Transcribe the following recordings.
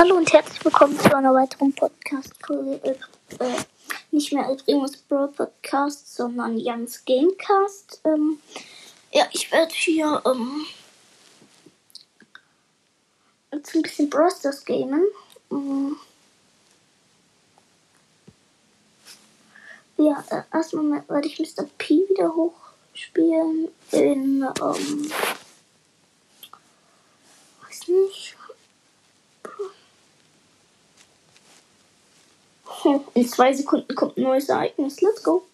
Hallo und herzlich willkommen zu einer weiteren Podcast-Folge. Äh, nicht mehr als Remus Brawl Podcast, sondern Jans Gamecast. Ähm, ja, ich werde hier ähm, jetzt ein bisschen Brawl Stars gamen. Ähm, ja, äh, erstmal werde ich Mr. P wieder hochspielen in, ähm, weiß nicht, In zwei Sekunden kommt ein neues Ereignis. Let's go.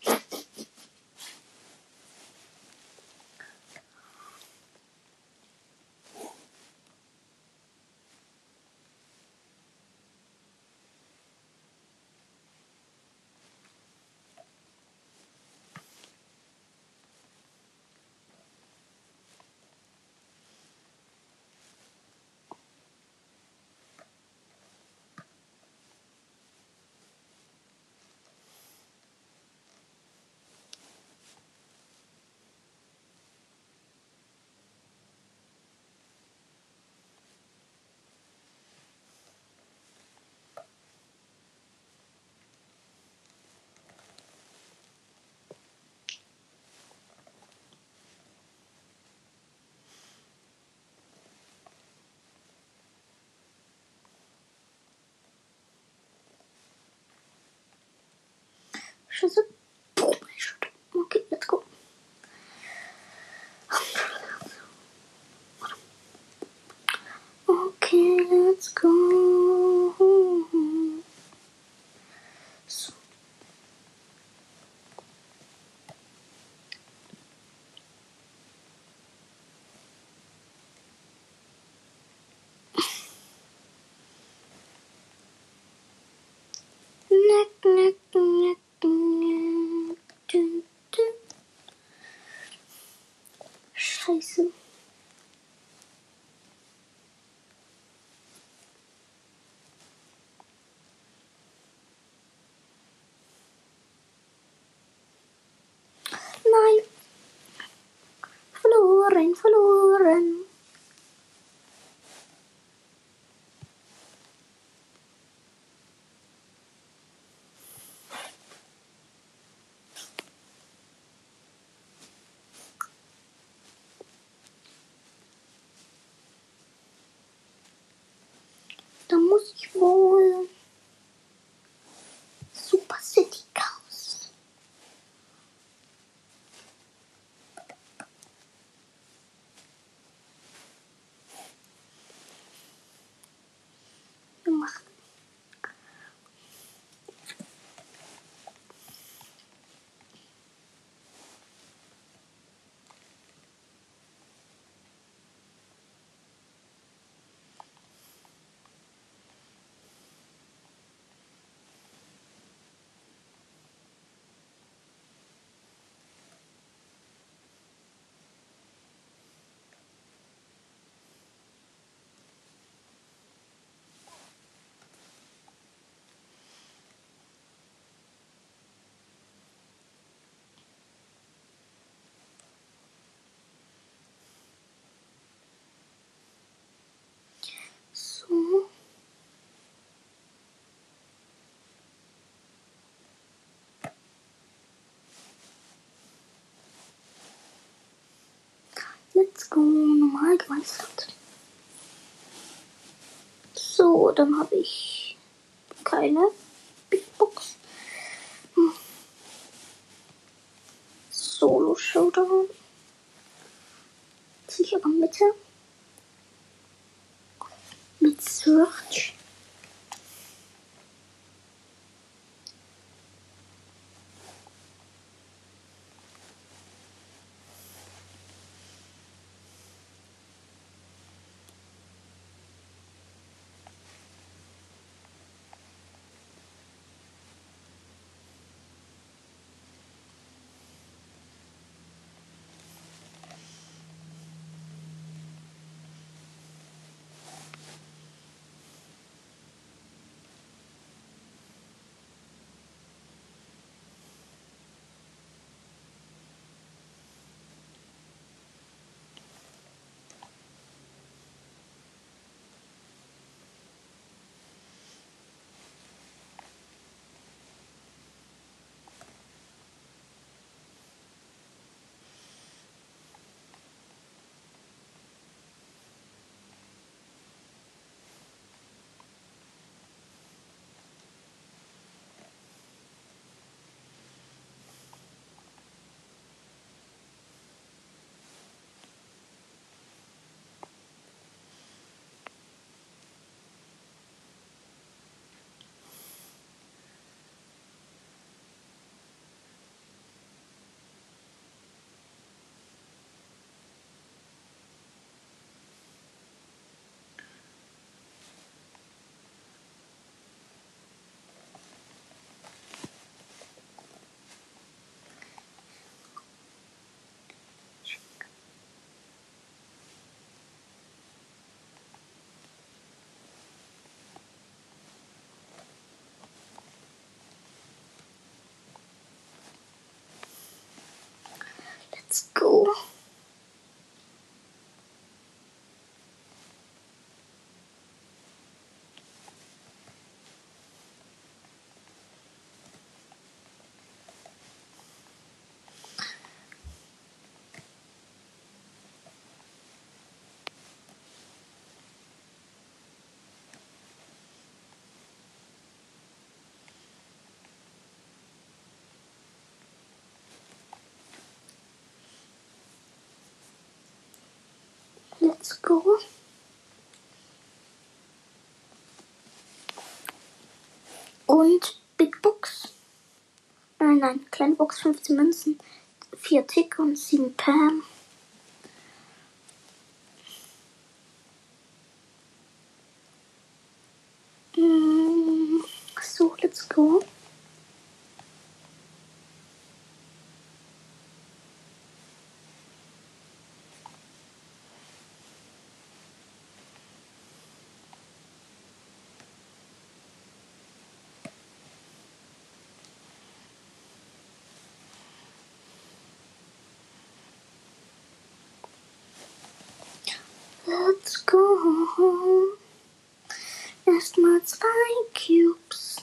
Schüsse. Okay, let's go. Okay, let's go. So. Neck, neck, neck, neck. Dun, dun. Scheiße. Nein. Verloren, Go, normal gemeistert. So, dann habe ich keine Big Box. Hm. Solo Showdown. Sichere Mitte. Mit Search. Let's Let's go. Und Big Box. Nein, nein, kleine Box, 15 Münzen, 4 Tick und 7 Pam. Mm, So, let's go. Let's go. Erstmal zwei Cubes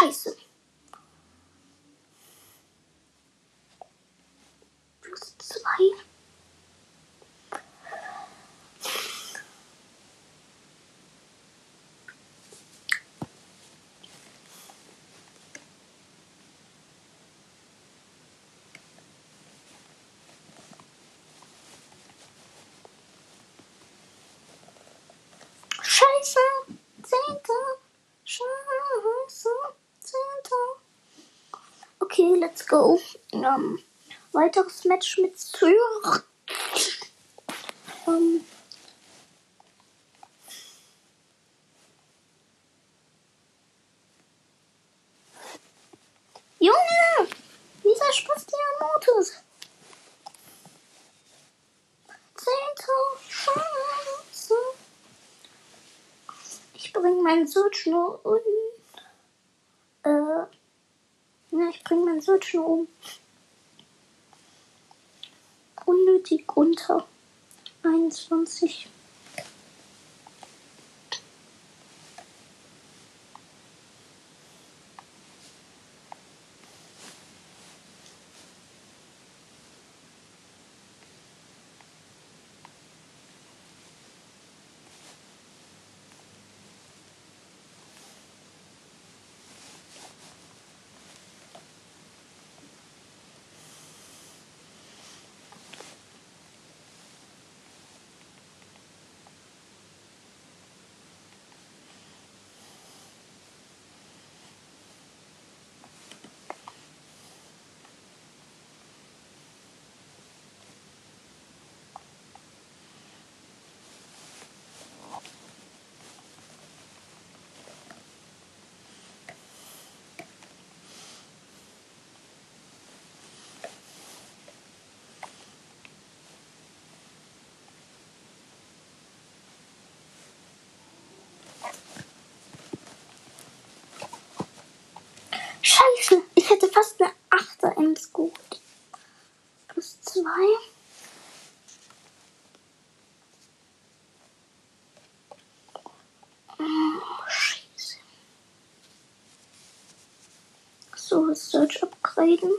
太损 let's go. Ähm, weiteres Match mit Zürich. Ähm, Junge! Dieser. Zehnter. Scheiße. Ich bringe meinen Switch nur um. Äh. Ja, ich bringe meinen Switch nur um. Unnötig unter 21. Scheiße, ich hätte fast eine Achter ins Gut. Plus zwei. Mm, Scheiße. So, So, Search upgraden.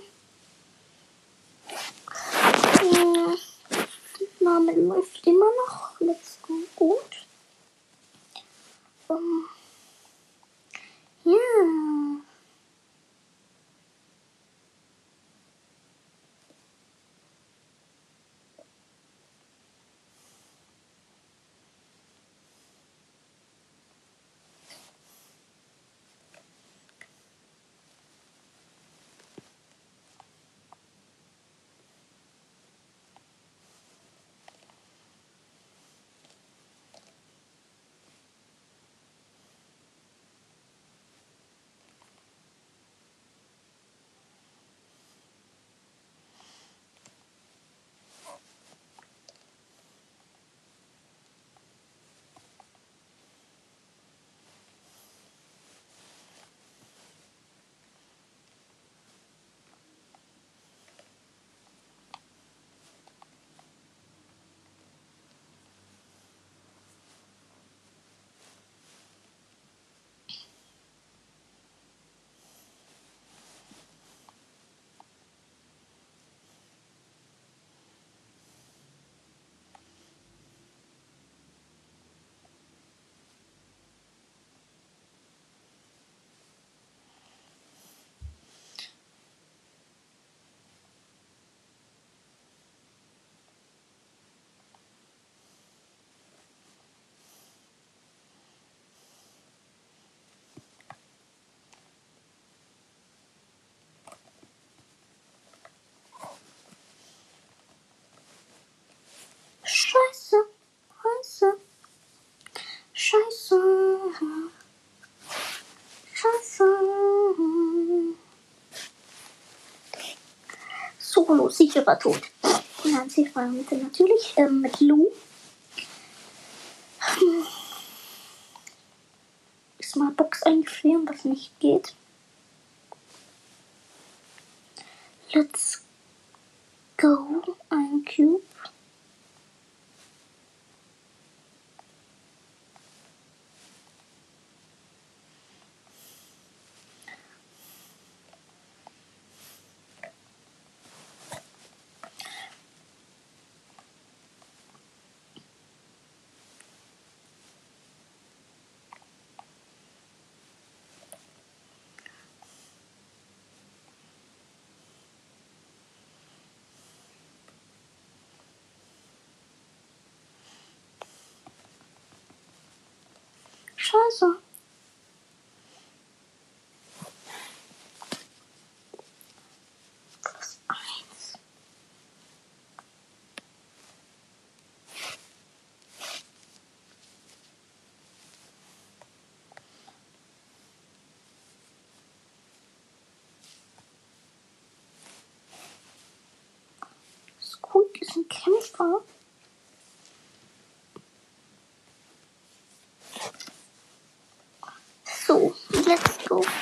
Solo, sicherer Tod. Nancy Freunde natürlich ähm, mit Lou. Ist mal Box einfrieren, was nicht geht. Let's go. Ein Cube. Scheiße. Plus eins. Squeak ist ein Kämpfer. So, let's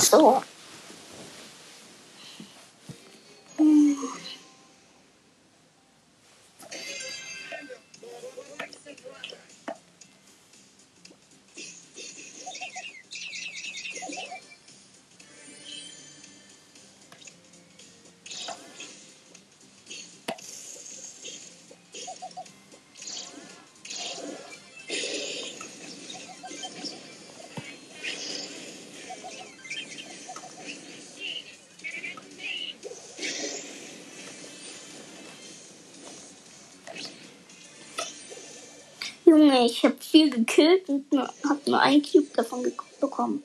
So. Hm. Viel gekillt und nur, hab nur ein Cube davon bekommen.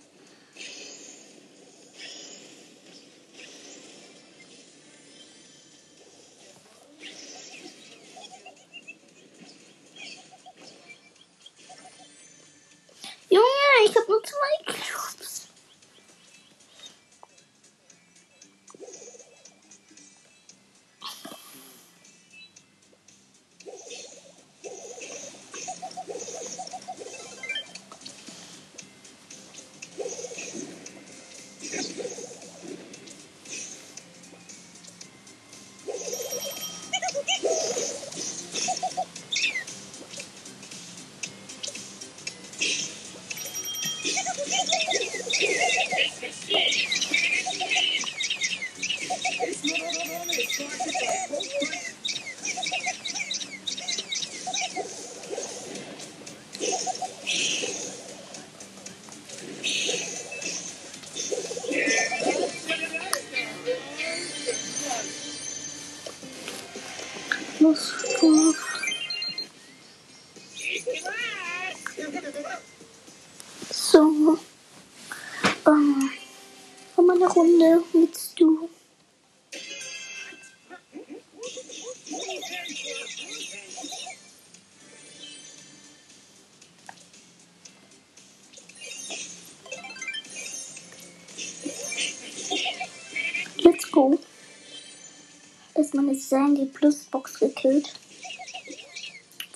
Plus Box gekillt.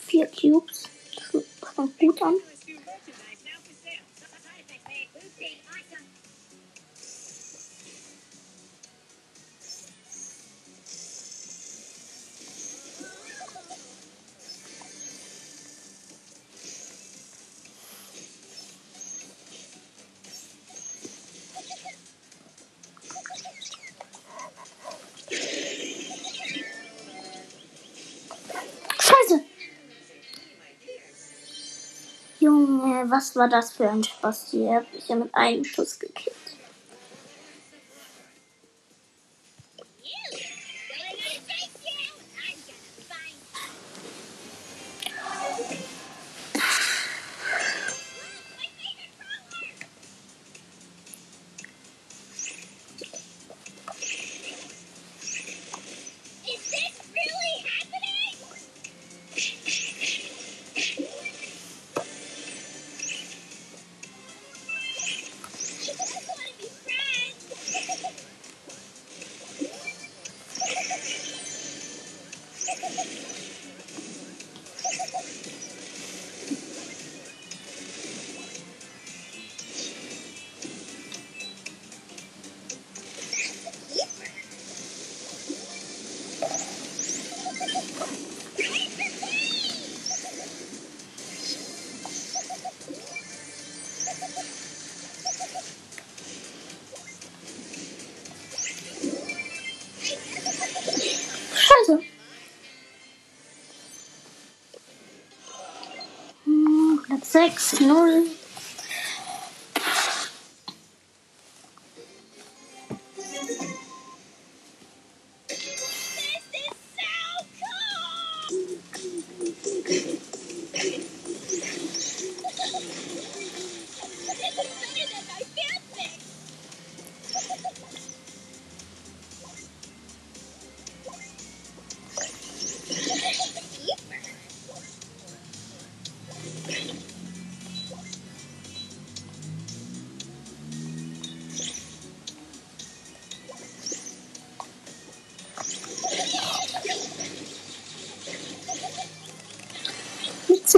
Vier Cubes. Das fängt gut an. Was war das für ein Spaß hier? Hab ich ja mit einem Schuss gekillt.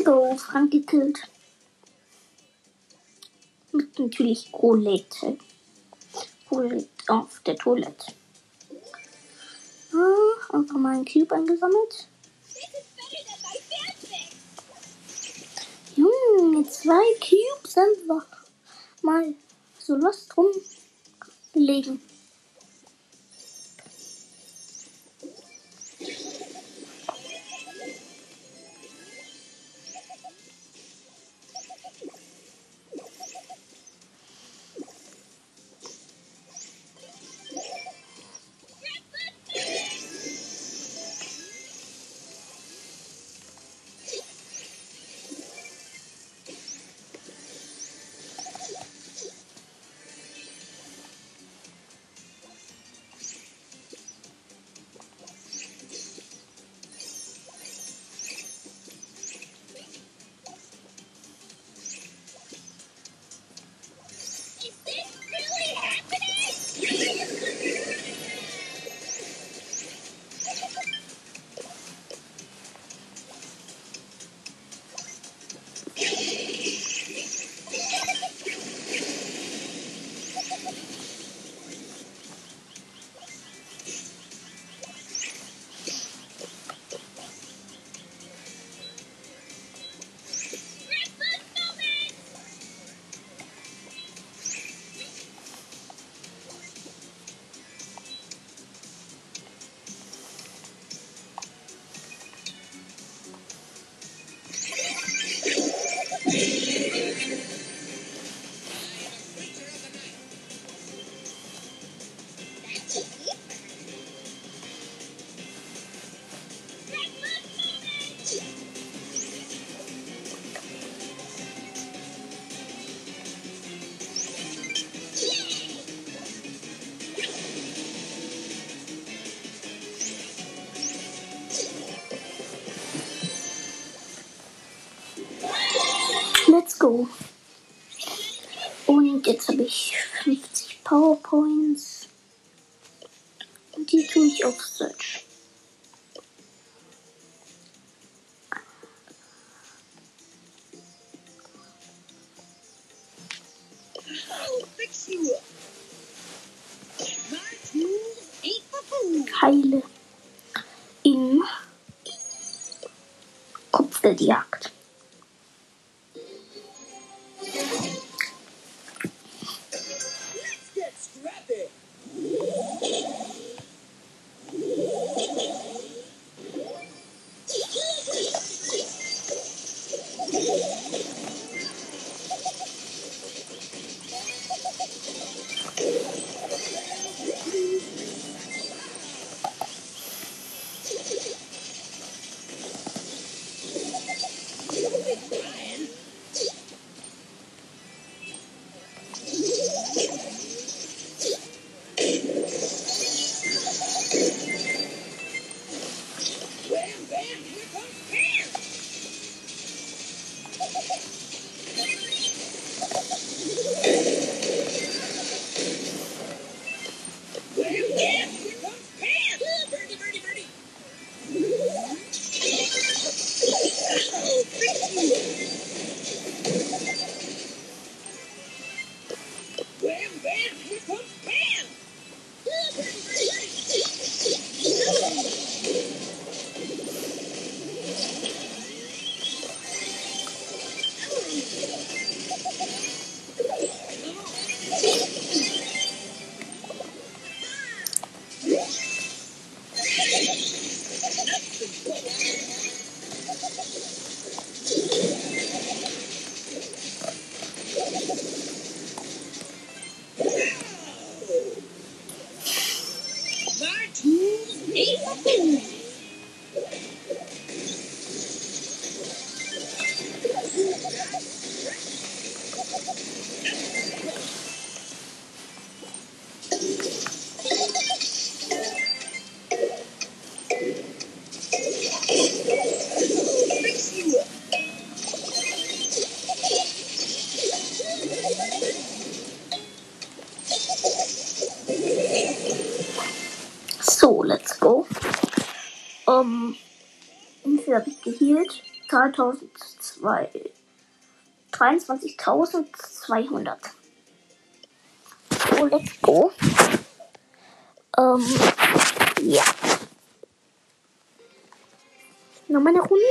Let's go. Frank gekillt. Mit natürlich Roulette. Roulette auf der Toilette. Ah, einfach mal einen Cube fanfic. Junge, zwei Cubes einfach mal so lost rumlegen. Okay, Jetzt habe ich 50 PowerPoint. ähm, insgesamt habe ich geheilt. 2002. 23.200. So, let's go. Ähm, ja. Noch meine Runde.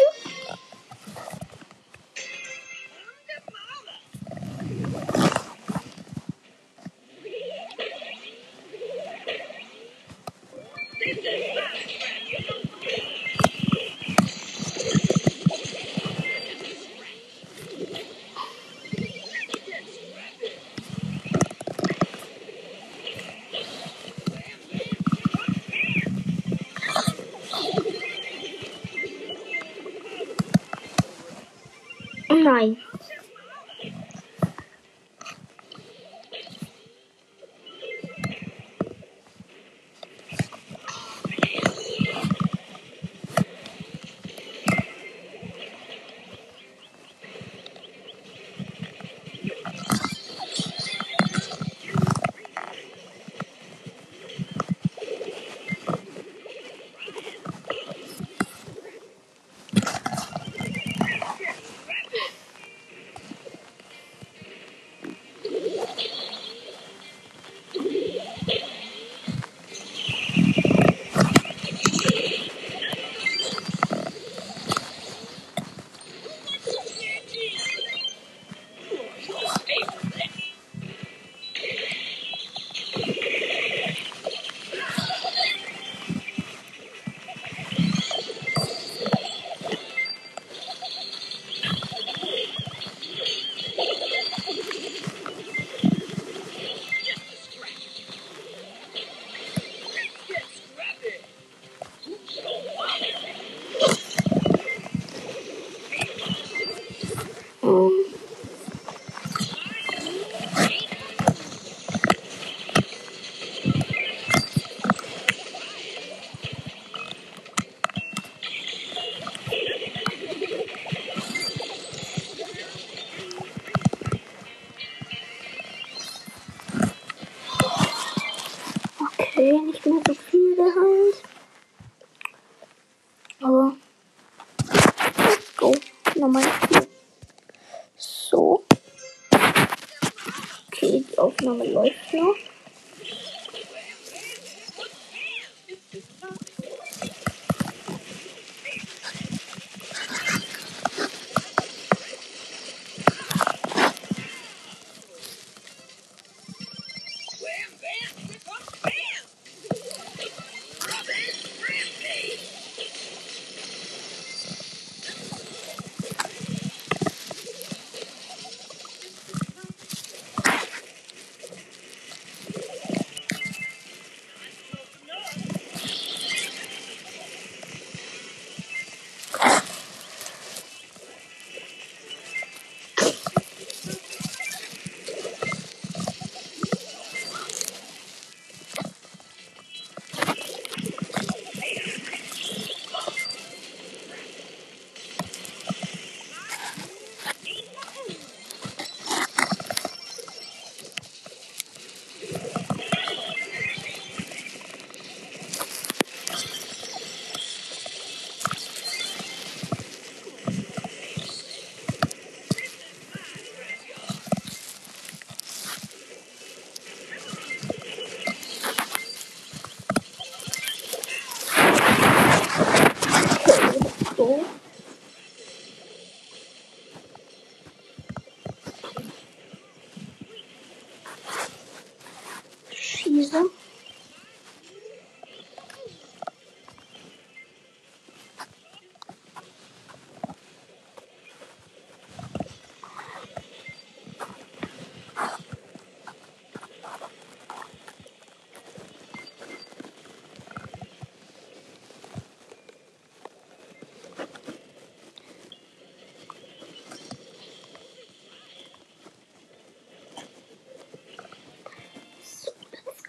Okay, die Aufnahme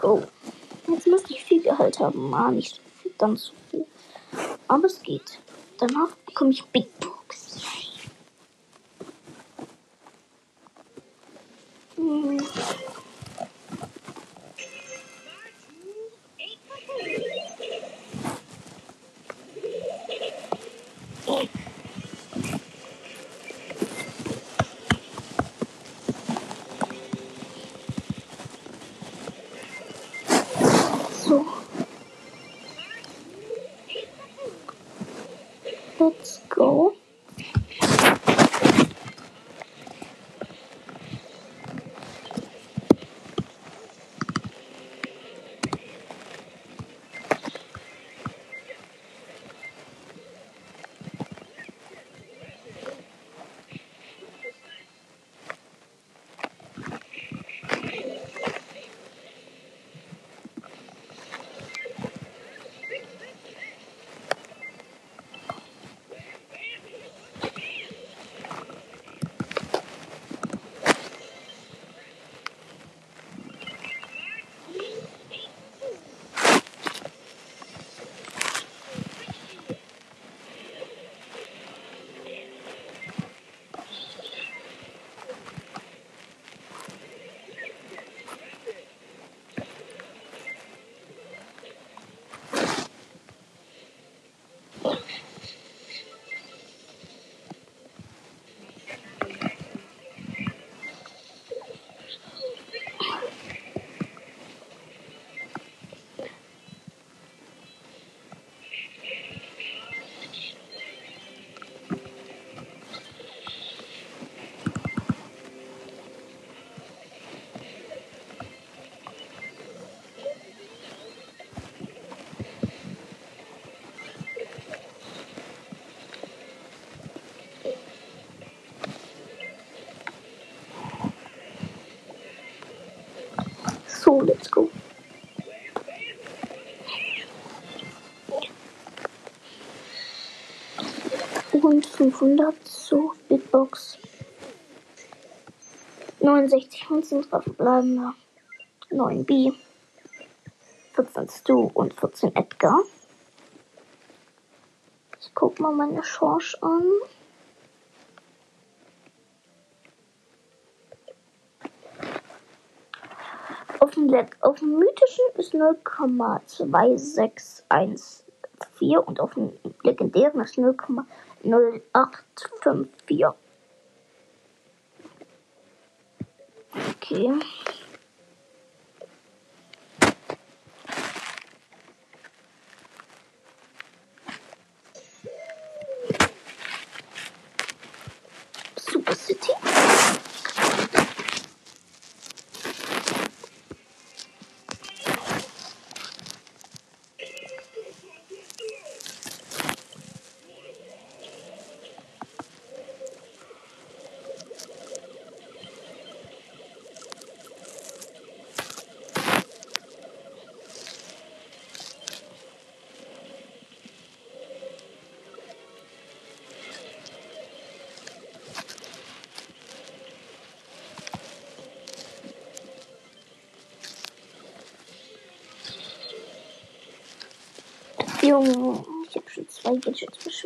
go. Jetzt müsste ich viel Gehalt haben. Ah, nicht ganz so viel. Aber es geht. Danach bekomme ich Big So, let's go. Und 500 so Big Box. 69 Münzen, drei verbleibende. 9 B. 14 Stu und 14 Edgar. Ich guck mal meine Chance an. Auf dem, Leg- auf dem mythischen ist 0,2614 und auf dem legendären ist 0,0854. Okay. Junge, ich habe schon zwei Gadgets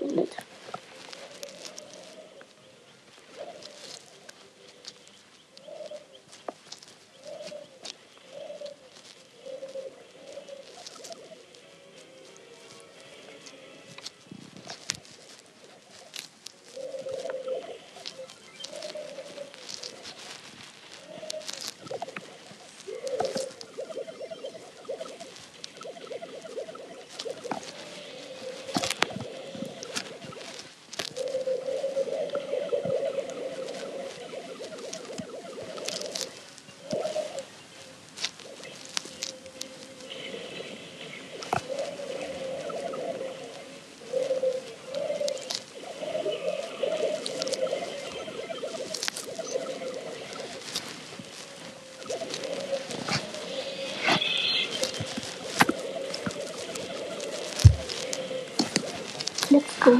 Let's go.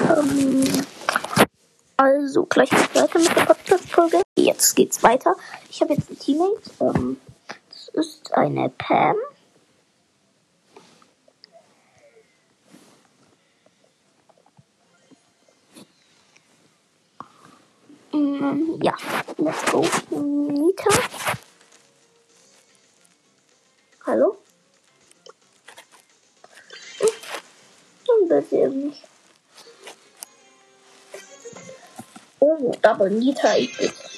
Ähm, also, gleich weiter mit der Podcast-Folge. Jetzt geht's weiter. Oh, Double Nita ist es.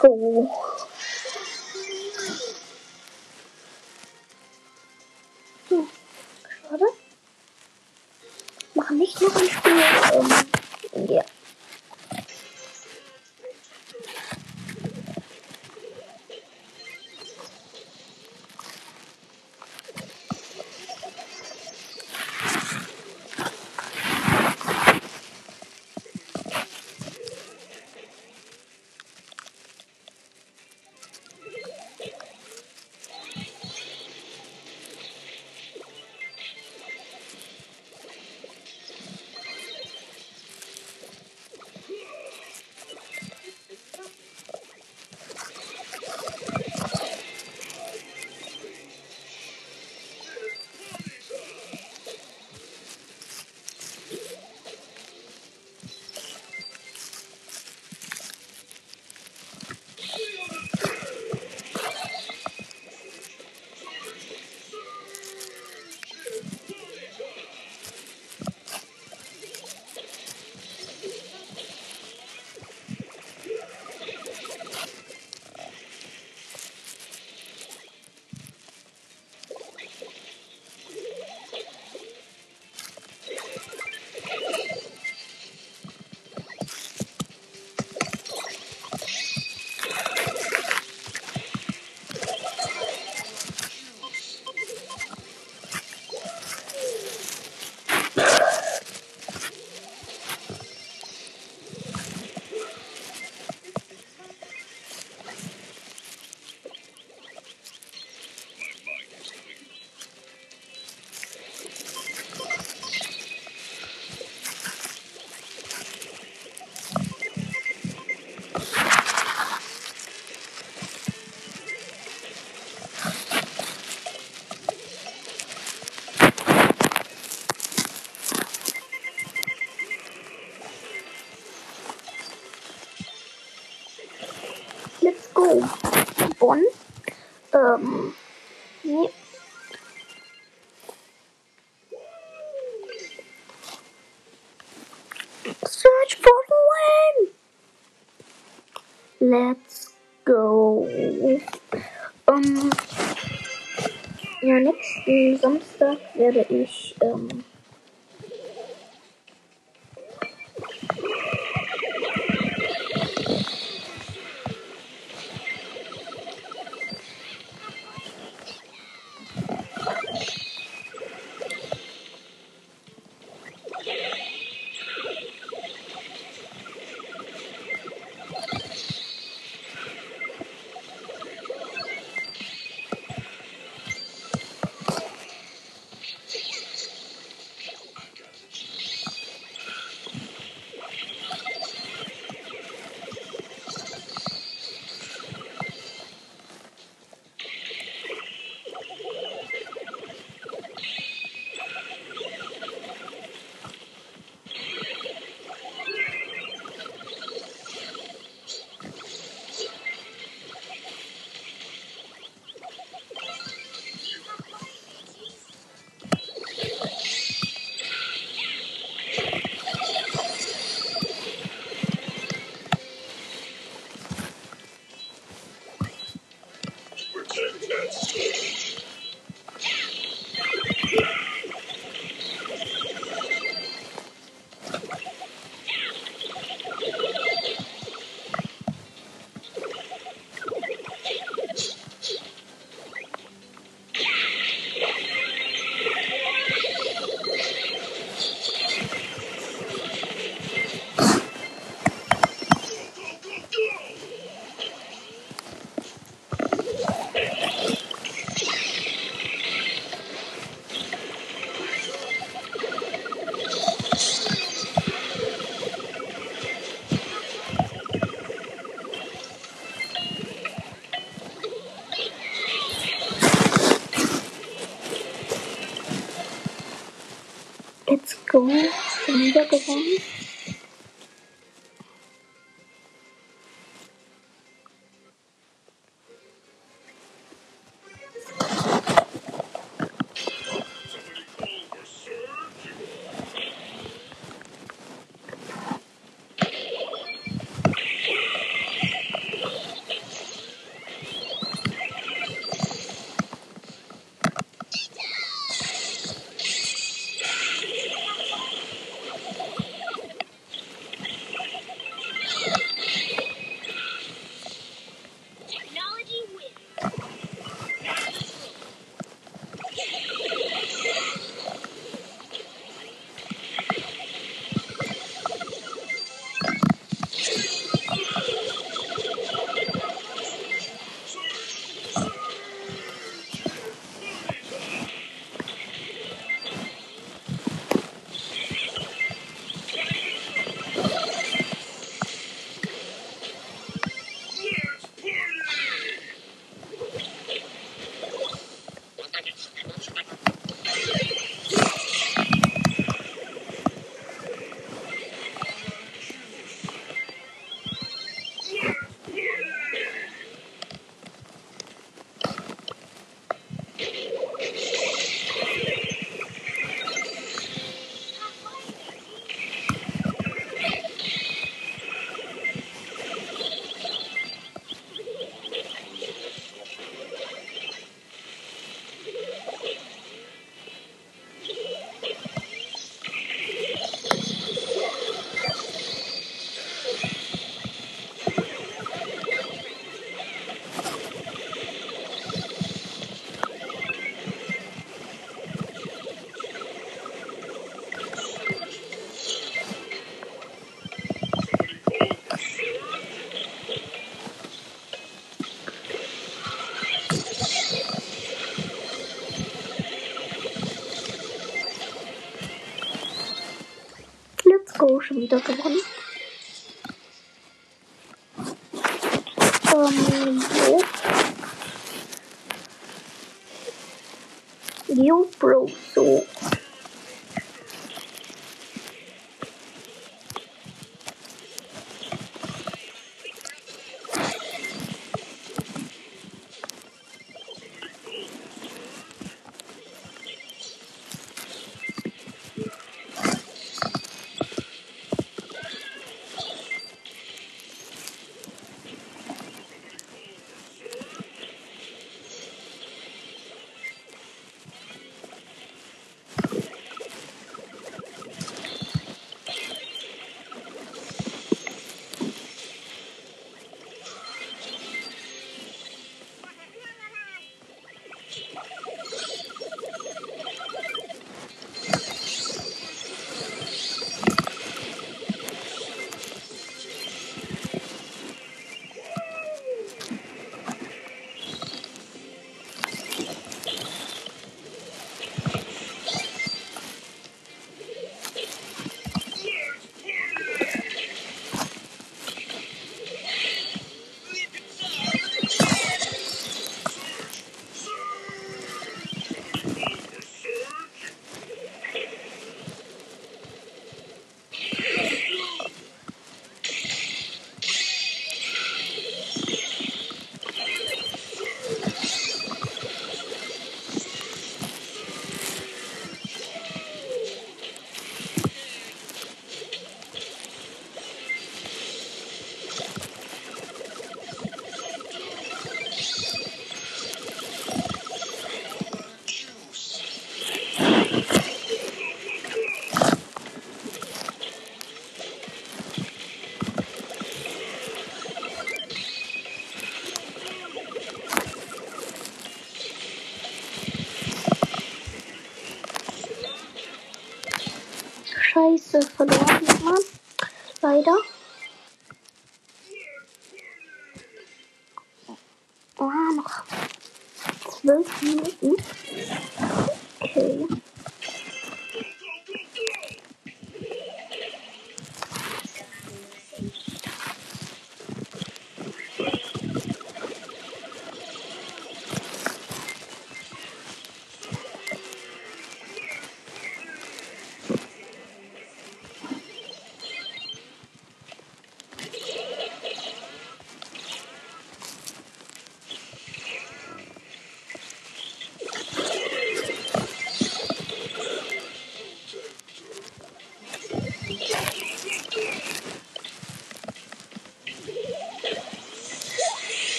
Go. Um, ähm. yep. Search for the win. Let's go. Ähm. Ja, nächsten Samstag werde ich Schon wieder gewonnen. schon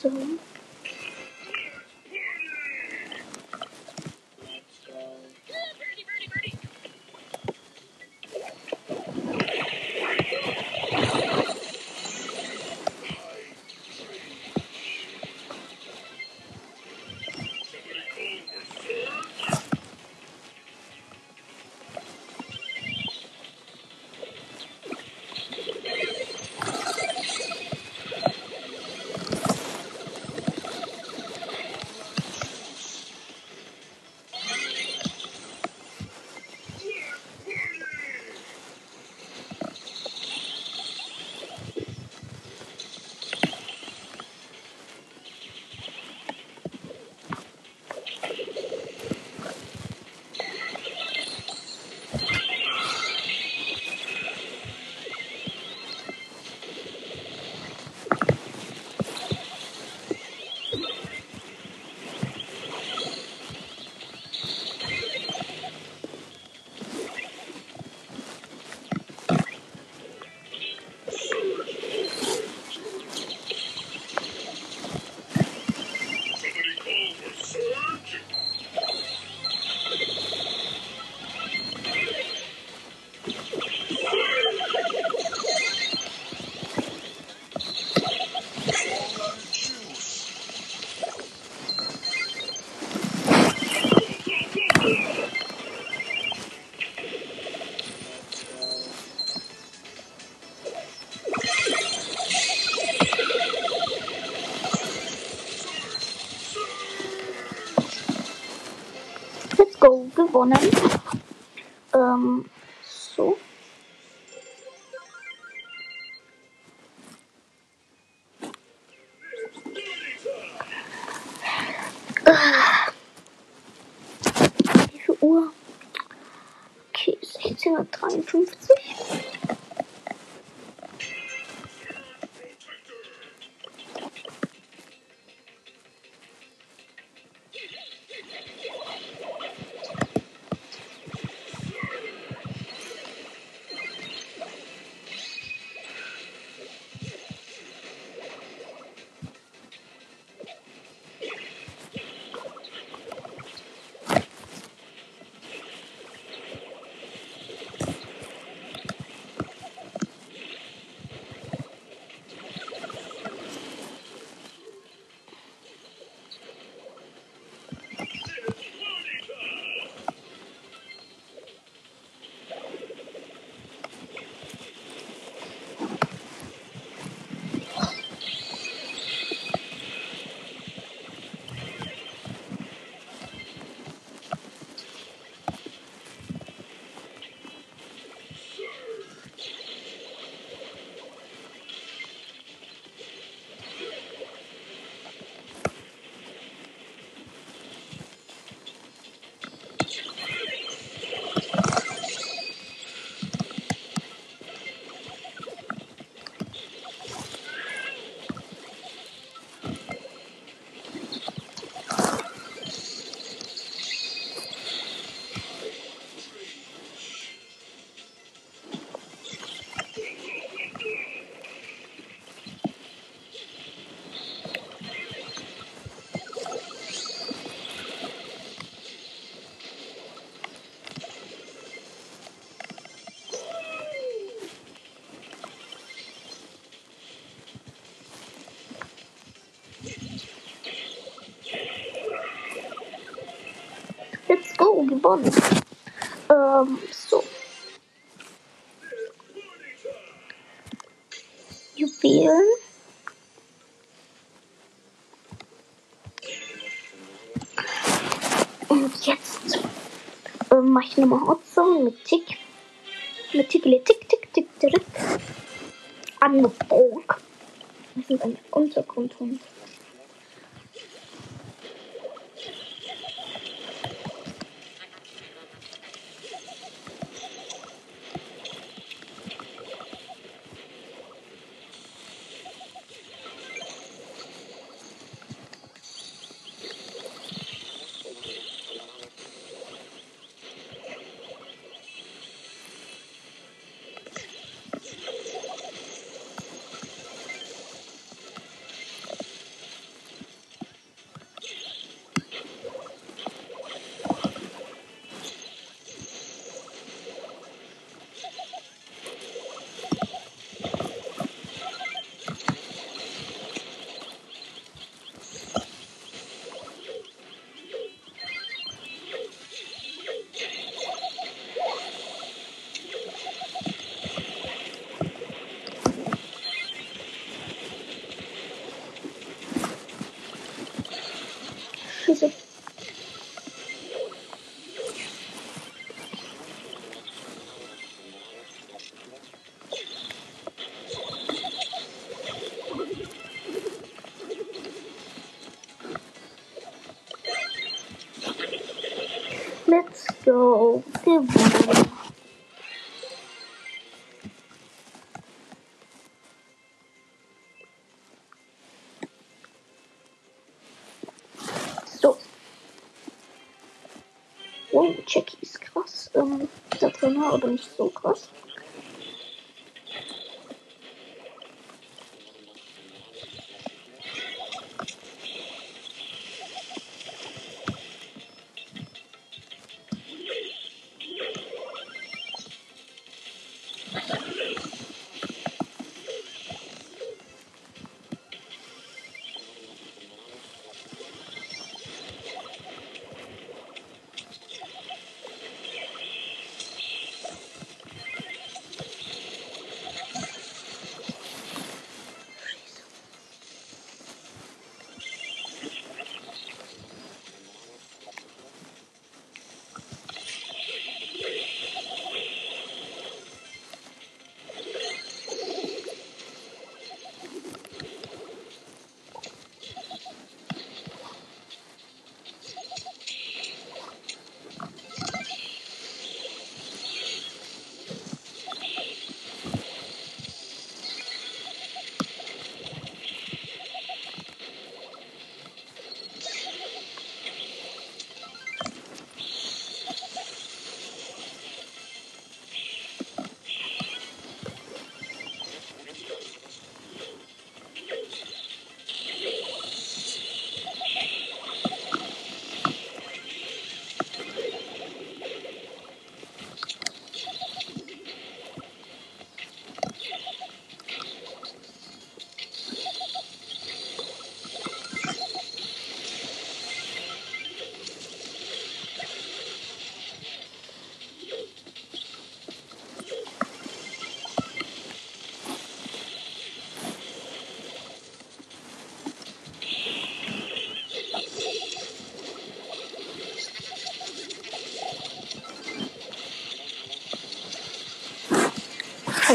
走 opponent gewonnen. Ähm, so. Juwelen. Und jetzt ähm, mache ich nochmal Hotzone mit Tick. Mit Tickele Tick, Tick, Tick, Tick. Angebog. Wir sind ein Untergrundhund. Gewonnen. So. Oh, wow, Jackie ist krass. Ähm, da so krass.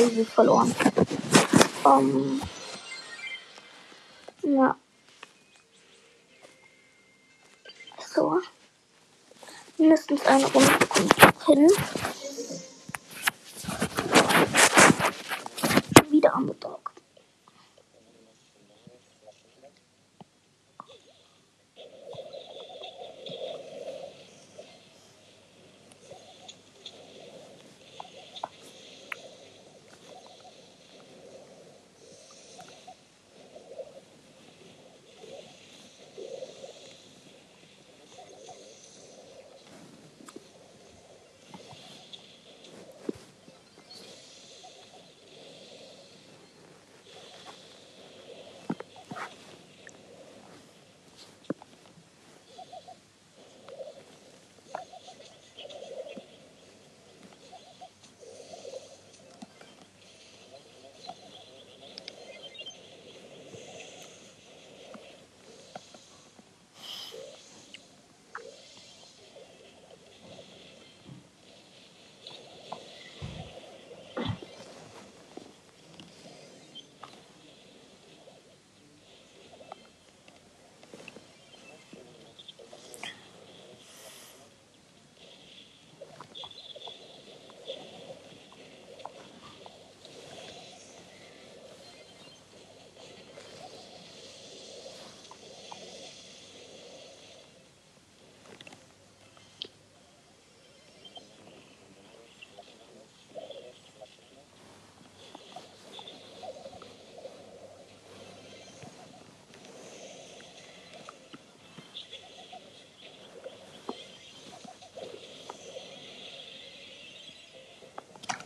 Crazy verloren. Ähm. Ja. So. Mindestens eine Runde kommt noch hin. Wieder am Mittag.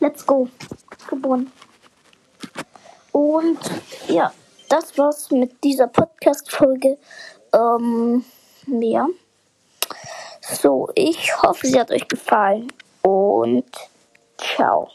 Let's go. Gewonnen. Und ja, das war's mit dieser Podcast-Folge. Ähm, ja. So, ich hoffe, sie hat euch gefallen. Und ciao.